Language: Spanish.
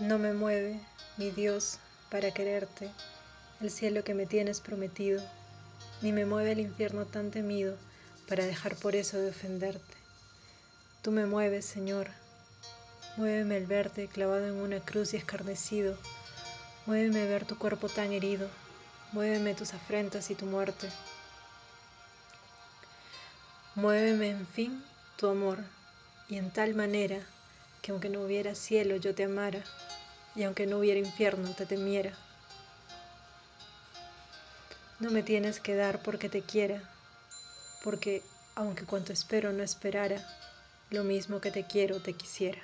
No me mueve, mi Dios, para quererte, el cielo que me tienes prometido, ni me mueve el infierno tan temido para dejar por eso de ofenderte. Tú me mueves, Señor, muéveme el verte clavado en una cruz y escarnecido, muéveme ver tu cuerpo tan herido, muéveme tus afrentas y tu muerte. Muéveme, en fin, tu amor, y en tal manera que aunque no hubiera cielo yo te amara, y aunque no hubiera infierno te temiera. No me tienes que dar porque te quiera, porque aunque cuanto espero no esperara, lo mismo que te quiero te quisiera.